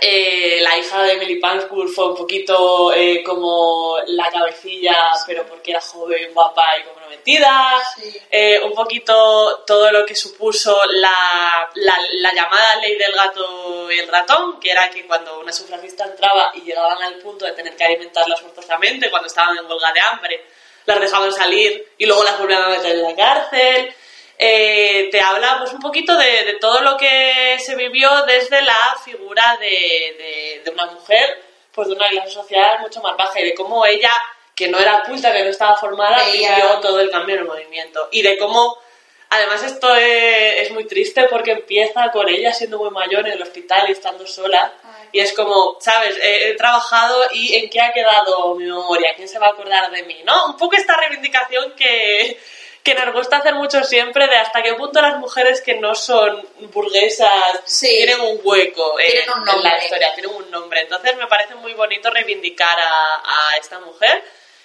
eh, la hija de Emily Pankhurst fue un poquito eh, como la cabecilla, pero porque era joven, guapa y comprometida. Sí. Eh, un poquito todo lo que supuso la, la, la llamada ley del gato y el ratón, que era que cuando una sufragista entraba y llegaban al punto de tener que alimentarlas forzosamente cuando estaban en huelga de hambre, las dejaban salir y luego las volvían a meter en la cárcel. Eh, te habla pues un poquito de, de todo lo que se vivió desde la figura de, de- de una mujer pues de una clase social mucho más baja y de cómo ella que no era culta, que no estaba formada, Veía- vivió todo el cambio en el movimiento. Y de cómo además esto es, es muy triste porque empieza con ella siendo muy mayor en el hospital y estando sola. Y es como, ¿sabes? He, he trabajado y en qué ha quedado mi memoria, quién se va a acordar de mí, ¿no? Un poco esta reivindicación que, que nos gusta hacer mucho siempre de hasta qué punto las mujeres que no son burguesas Sí. tienen un hueco en- Tienen un en la historia, tienen un nombre. Entonces me parece muy bonito reivindicar a, a esta mujer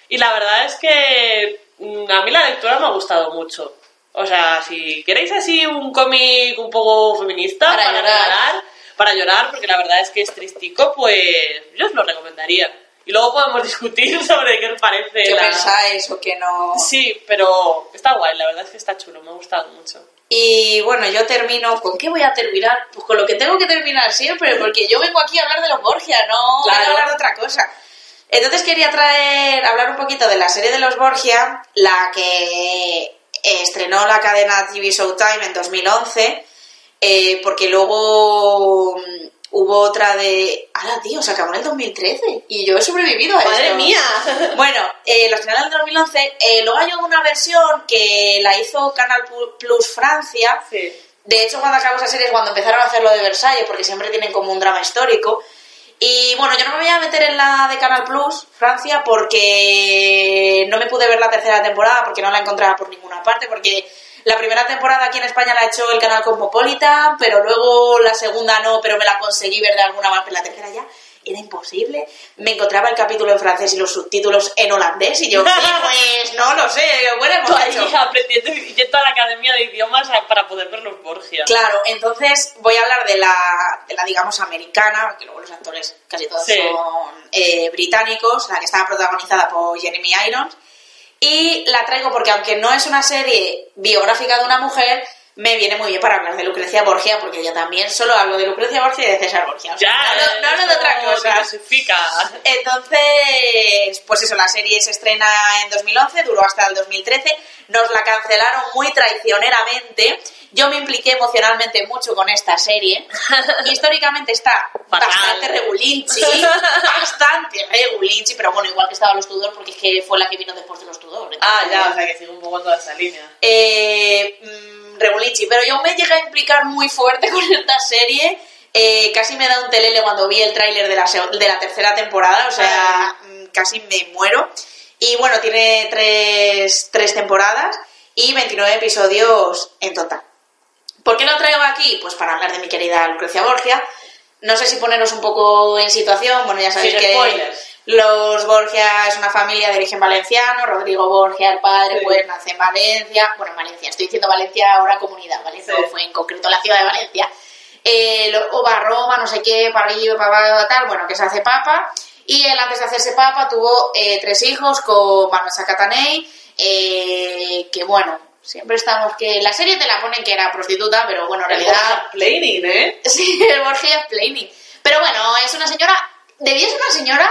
y la verdad es que mm, a mí la lectura me ha gustado mucho. O sea, si queréis así un cómic un poco feminista Para para, llorar. regalar, para llorar, porque la verdad es que es tristico, pues yo os lo recomendaría. Y luego podemos discutir sobre qué os parece. ¿Qué la- pensáis o qué no? Sí, pero está guay, la verdad es que está chulo, me ha gustado mucho. Y bueno, yo termino. ¿Con qué voy a terminar? Pues con lo que tengo que terminar siempre, porque yo vengo aquí a hablar de los Borgia, no Claro. a hablar de otra cosa. Entonces quería traer, hablar un poquito de la serie de los Borgia, la que estrenó la cadena TV Showtime en 2011, eh, porque luego hubo otra de... ¡Hala, tío! Se acabó en el 2013 y yo he sobrevivido a ¡Madre esto. mía! Bueno, eh, la estrenaron en el 2011. eh, luego hay una versión que la hizo Canal Plus Francia. Sí. De hecho, cuando acabó esa serie es cuando empezaron a hacer lo de Versalles, porque siempre tienen como un drama histórico. Y bueno, yo no me voy a meter en la de Canal Plus Francia porque no me pude ver la tercera temporada porque no la encontraba por ninguna parte, porque la primera temporada aquí en España la ha hecho el canal Cosmopolitan, pero luego la segunda no, pero me la conseguí ver de alguna manera, pero la tercera ya era imposible. Me encontraba el capítulo en francés y los subtítulos en holandés y yo, sí, pues no lo sé, bueno, hecho. aprendiendo y yendo a la academia de idiomas para poder ver los Borgia. Claro, entonces voy a hablar de la, de la digamos, americana, porque luego los actores casi todos Sí. son eh, británicos, la que estaba protagonizada por Jeremy Irons. Y la traigo porque aunque no es una serie biográfica de una mujer, me viene muy bien para hablar de Lucrecia Borgia, porque yo también solo hablo de Lucrecia Borgia y de César Borgia. O sea, Ya, no, hablo- de otra cosa. Entonces, pues eso, la serie se estrena en 2011, duró hasta el 2013, nos la cancelaron muy traicioneramente. Yo me impliqué emocionalmente mucho con esta serie. Históricamente está bastante regulinchi, bastante regulinchi, pero bueno, igual que estaba los Tudor, porque es que fue la que vino después de los Tudor. Ah, ya, o sea que sigue un poco toda esa línea. eh, mm, regulinchi, pero yo me llegué a implicar muy fuerte con esta serie. Eh, casi me da un telele cuando vi el tráiler de la, de la tercera temporada, o sea, mm, casi me muero. Y bueno, tiene tres, tres temporadas y 29 episodios en total. ¿Por qué lo traigo aquí? Pues para hablar de mi querida Lucrecia Borgia. No sé si poneros un poco en situación, bueno, ya sabéis Sin que spoilers. Los Borgia es una familia de origen valenciano, Rodrigo Borgia, el padre, Sí. pues nace en Valencia, bueno, en Valencia, estoy diciendo Valencia ahora comunidad, ¿vale? Sí. No fue en concreto la ciudad de Valencia. Eh, luego va a Roma, no sé qué, para abajo, tal, bueno, que se hace papa. Y él antes de hacerse papa tuvo eh, tres hijos con Vanessa Catanei, eh, que bueno, siempre estamos que... La serie te la ponen que era prostituta, pero bueno, en El realidad... Borja Planning, ¿eh? Sí, el Borgia Planning. Pero bueno, es una señora. Debía ser una señora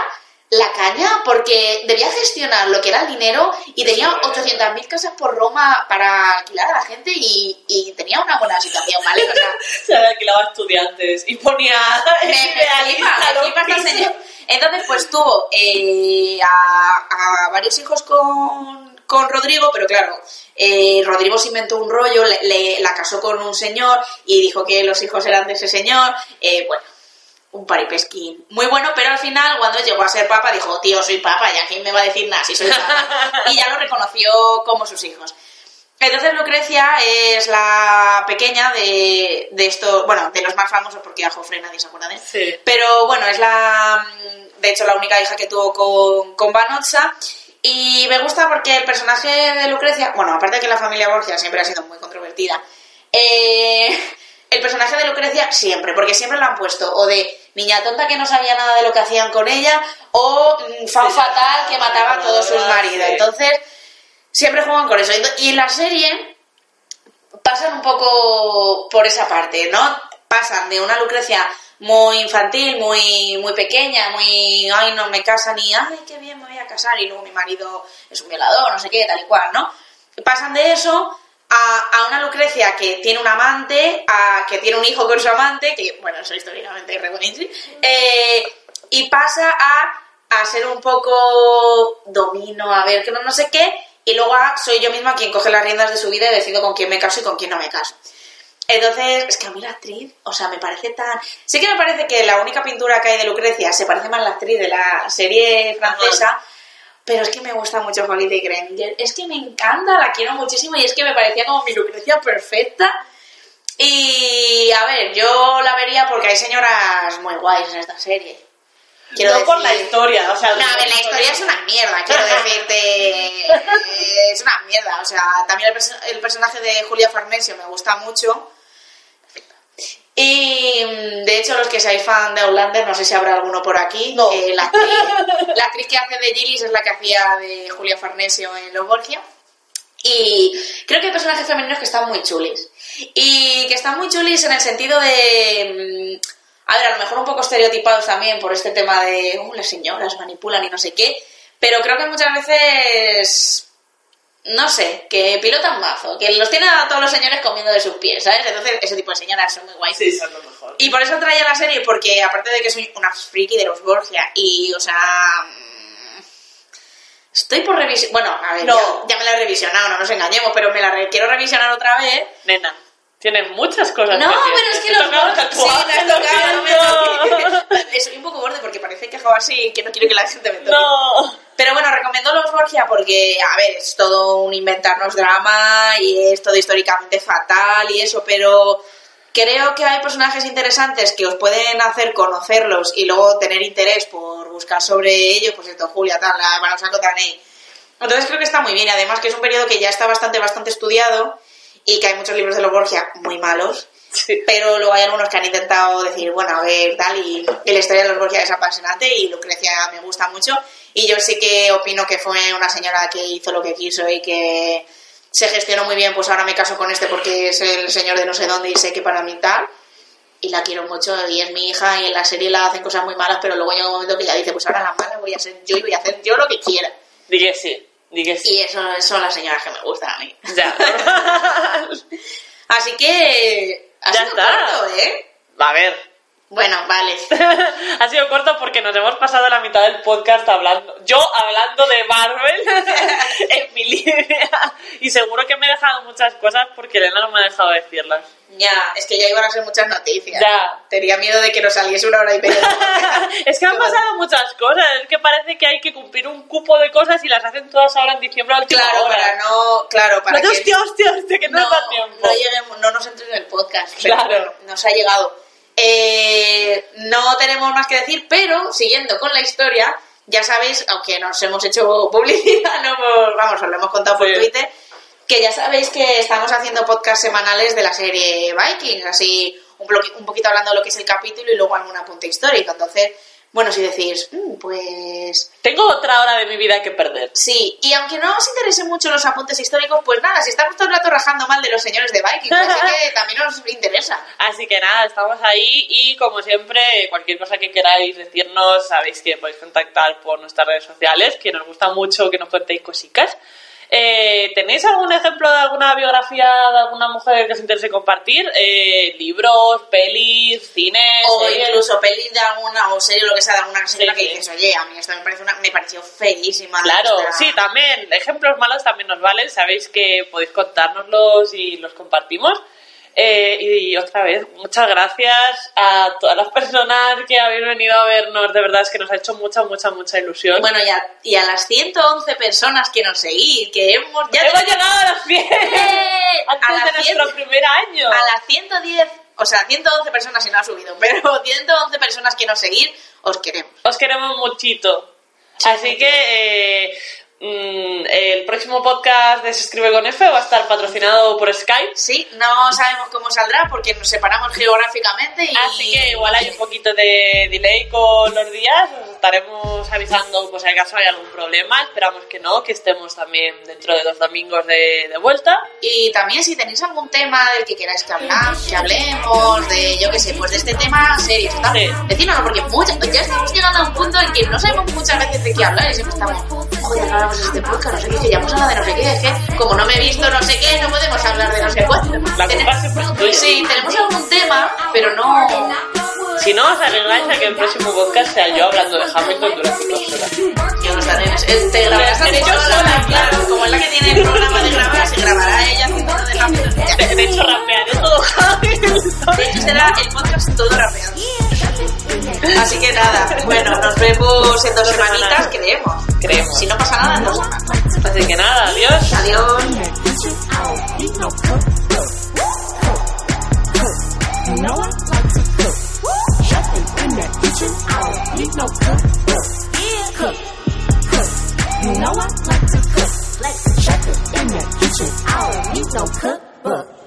la caña porque debía gestionar lo que era el dinero y tenía 800.000 casas por Roma para alquilar a la gente y, y tenía una buena situación, ¿vale? O sea, Se alquilaba estudiantes y ponía me, me flipa, me flipa. Entonces, pues tuvo eh, a, a varios hijos con, con Rodrigo, pero claro, eh, Rodrigo se inventó un rollo, le, le- la casó con un señor y dijo que los hijos eran de ese señor. Eh, bueno, un paripesquín muy bueno, pero al final, cuando llegó a ser papa, dijo, tío, soy papa, ya quién me va a decir nada si soy papa. y ya lo reconoció como sus hijos. Entonces Lucrecia es la pequeña de, de estos, bueno, de los más famosos porque a Jofre nadie se acuerda de él. Sí. Pero bueno, es la, mm, de hecho, la única hija que tuvo con, con Vanozza. Y me gusta porque el personaje de Lucrecia, bueno, aparte de que la familia Borgia siempre ha sido muy controvertida, eh, el personaje de Lucrecia siempre, porque siempre la han puesto o de niña tonta que no sabía nada de lo que hacían con ella, o mm, fan fatal que mataba a todos sus maridos. Entonces, siempre juegan con eso. Y en la serie pasan un poco por esa parte, ¿no? Pasan de una Lucrecia muy infantil, muy, muy pequeña, muy, ay, no me casa ni, ay, qué bien, me voy a casar y luego mi marido es un violador, no sé qué, tal y cual, ¿no? Pasan de eso a, a una Lucrecia que tiene un amante, a que tiene un hijo con su amante, que, bueno, eso históricamente es eh, y pasa a, a ser un poco domino, a ver, que no, no sé qué, y luego a, soy yo misma quien coge las riendas de su vida y decido con quién me caso y con quién no me caso. Entonces, es que a mí la actriz, o sea, me parece tan... Sí que me parece que la única pintura que hay de Lucrecia se parece más a la actriz de la serie francesa, pero es que me gusta mucho Holiday Granger. Es que me encanta, la quiero muchísimo y es que me parecía como mi Lucrecia perfecta. Y, a ver, yo la vería porque hay señoras muy guays en esta serie. Quiero no por la decir- historia, o sea... no, a ver, la historia es una mierda, quiero decirte. eh, Es una mierda. O sea, también el, el personaje de Julia Farnesio me gusta mucho. Y mm, de hecho, los que seáis fan de Outlander, no sé si habrá alguno por aquí. No. eh, la, actriz, la actriz que hace de Gillis es la que hacía de Julia Farnesio en Los Borgia. Y creo que hay personajes femeninos que están muy chulis. Y que están muy chulis en el sentido de. mm, A ver, a lo mejor un poco estereotipados también por este tema de. Uh, las señoras manipulan y no sé qué. Pero creo que muchas veces. No sé, que pilotan mazo. Que los tienen a todos los señores comiendo de sus pies, ¿sabes? Entonces, ese tipo de señoras son muy guays. Sí, son lo mejor. Y por eso traía la serie, porque aparte de que soy una friki de los Borgia y, o sea. mm, Estoy por revisionar. Bueno, a ver, No. ya, ya me la he revisionado, no nos engañemos, pero me la re- quiero revisionar otra vez. Nena, tienes muchas cosas No, pendientes. pero es que los Borgia. Sí, me has tocado, no me. Soy un poco borde porque parece que hago así que no quiero que la gente me toque. No. Pero bueno, recomiendo los Borgia porque, a ver, es todo un inventarnos drama y es todo históricamente fatal y eso, pero Creo que hay personajes interesantes que os pueden hacer conocerlos y luego tener interés por buscar sobre ellos, pues esto, Julia, tal, la Manosaco Tanei. Entonces creo que está muy bien además que es un periodo que ya está bastante, bastante estudiado y que hay muchos libros de los Borgia muy malos, Sí. pero luego hay algunos que han intentado decir, bueno, a ver, tal, y, y la historia de los Borgia es apasionante y Lucrecia me gusta mucho y yo sí que opino que fue una señora que hizo lo que quiso y que se gestionó muy bien, pues ahora me caso con este porque es el señor de no sé dónde y sé que para mí tal. Y la quiero mucho y es mi hija y en la serie la hacen cosas muy malas, pero luego llega un momento que ella dice, pues ahora la mala voy a ser yo y voy a hacer yo lo que quiera. Di que sí, sí. Y eso son las señoras que me gustan a mí. Ya. Así que... ha Ya sido está. corto, ¿eh? A ver, Bueno, vale. ha sido corto porque nos hemos pasado la mitad del podcast hablando, yo hablando de Marvel en mi línea y seguro que me he dejado muchas cosas porque Elena no me ha dejado decirlas. Ya, es que ya iban a ser muchas noticias. Ya. Tenía miedo de que nos saliese una hora y media. es que han pasado muchas cosas, es que parece que hay que cumplir un cupo de cosas y las hacen todas ahora en diciembre a última Claro, hora. para no... Claro, para No, que... hostia, hostia, hostia, que no, da tiempo. no lleguemos, no nos entre en el podcast. Claro. nos ha llegado. Eh, no tenemos más que decir, pero siguiendo con la historia, ya sabéis, aunque nos hemos hecho publicidad, no por- vamos, os lo hemos contado por. Twitter, que ya sabéis que estamos haciendo podcasts semanales de la serie Vikings, así un, poquito hablando de lo que es el capítulo y luego algún apunte histórico. Entonces, bueno, si decís, "Mm, pues Tengo otra hora de mi vida que perder. Sí, y aunque no os interesen mucho los apuntes históricos, pues nada, si estamos todo el rato rajando mal de los señores de Vikings, así que también os interesa. Así que nada, estamos ahí y como siempre, cualquier cosa que queráis decirnos, sabéis que podéis contactar por nuestras redes sociales, que nos gusta mucho que nos contéis cositas. Eh, ¿Tenéis algún ejemplo de alguna biografía de alguna mujer que os interese compartir? Eh, libros, pelis, cines, O series? incluso pelis de alguna, o serie lo que sea, de alguna Sí, que sí. dices, oye, a mí esto me, parece una, me pareció feísima. Claro, esta- sí, también. Ejemplos malos también nos valen. Sabéis que podéis contárnoslos y los compartimos. Eh, y otra vez, muchas gracias a todas las personas que habéis venido a vernos. De verdad es que nos ha hecho mucha, mucha, mucha ilusión. Bueno, y a, y a las 111 personas que nos seguís, que hemos... Ya ¡Hemos llegado a las 100! ¡Eh! Antes A las de nuestro 100. primer año. A las 110, o sea, 111 personas si no ha subido, pero 111 personas que nos seguís, os queremos. Os queremos muchito. Así que eh, mm, próximo podcast de Se Escribe con F va a estar patrocinado por Skype. Sí, no sabemos cómo saldrá porque nos separamos geográficamente y... Así que igual hay un poquito de delay con los días, os estaremos avisando por si acaso hay algún problema, esperamos que no, que estemos también dentro de dos domingos de, de vuelta. Y también si tenéis algún tema del que queráis que, que hablemos, de yo qué sé, pues de este tema serio, Sí. decídnoslo, porque muchas, ya estamos llegando a un punto en que no sabemos muchas veces de qué hablar y siempre estamos, joder, no hablamos de este podcast, no sé qué, que ya hemos hablado de no sé qué, es que como no me he visto no sé qué, no podemos hablar de no sé cuánto. La culpa siempre es tuya. Sí, tenemos algún tema, pero no... Si no os arregláis a que el próximo podcast sea yo hablando de Hamilton durante dos horas. Yo no estaré en ese- Te grabarás a ti Yo sola, claro, como es la que tiene el programa de grabar, se grabará ella haciendo de Hamilton. De hecho, rapearé todo Hamilton. De hecho, será el podcast todo rapeado. Así que nada, bueno, nos vemos en dos semanitas, creemos. Creemos. Si no pasa nada, no. Así que nada, adiós. Adiós. You know I to cook. I don't need no cookbook.